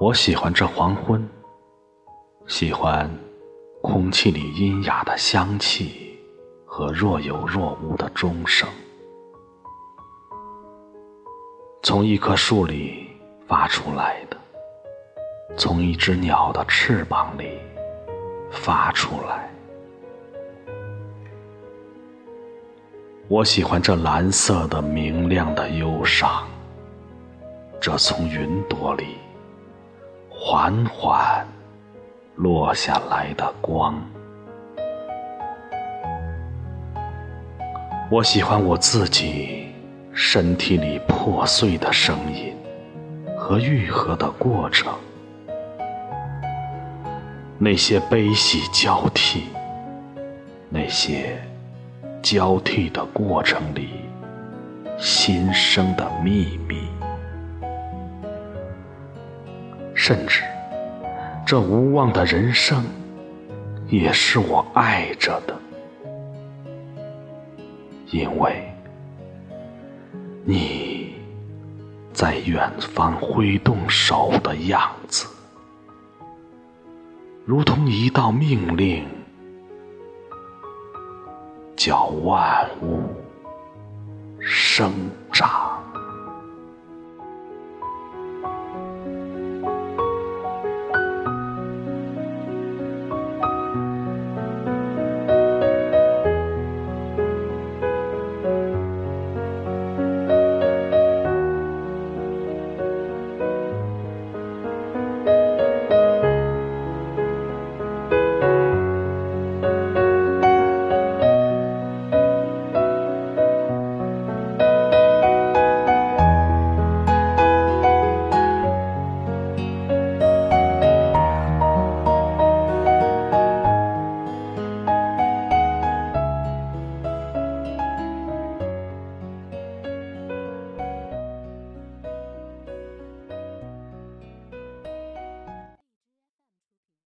我喜欢这黄昏，喜欢空气里阴哑的香气和若有若无的钟声，从一棵树里发出来的，从一只鸟的翅膀里发出来。我喜欢这蓝色的明亮的忧伤，这从云朵里。缓缓落下来的光，我喜欢我自己身体里破碎的声音和愈合的过程，那些悲喜交替，那些交替的过程里新生的秘密。甚至，这无望的人生，也是我爱着的，因为你在远方挥动手的样子，如同一道命令，叫万物生长。